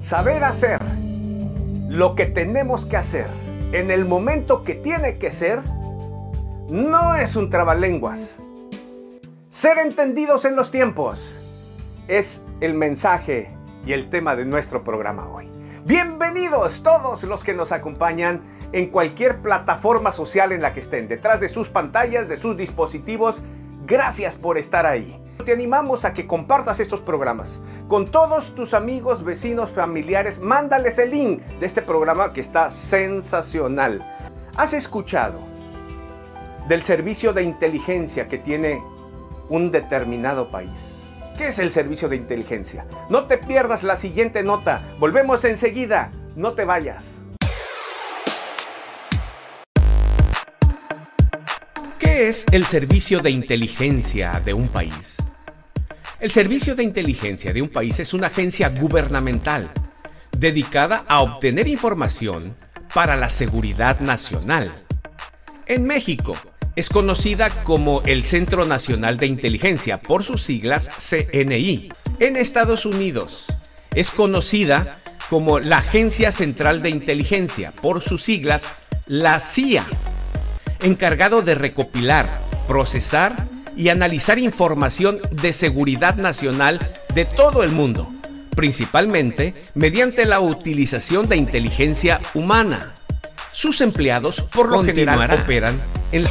Saber hacer lo que tenemos que hacer en el momento que tiene que ser no es un trabalenguas. Ser entendidos en los tiempos es el mensaje y el tema de nuestro programa hoy. Bienvenidos todos los que nos acompañan en cualquier plataforma social en la que estén, detrás de sus pantallas, de sus dispositivos. Gracias por estar ahí. Te animamos a que compartas estos programas con todos tus amigos, vecinos, familiares. Mándales el link de este programa que está sensacional. ¿Has escuchado del servicio de inteligencia que tiene un determinado país? ¿Qué es el servicio de inteligencia? No te pierdas la siguiente nota. Volvemos enseguida. No te vayas. ¿Qué es el servicio de inteligencia de un país? El Servicio de Inteligencia de un país es una agencia gubernamental dedicada a obtener información para la seguridad nacional. En México es conocida como el Centro Nacional de Inteligencia por sus siglas CNI. En Estados Unidos es conocida como la Agencia Central de Inteligencia por sus siglas la CIA, encargado de recopilar, procesar y analizar información de seguridad nacional de todo el mundo, principalmente mediante la utilización de inteligencia humana. Sus empleados por lo general operan en la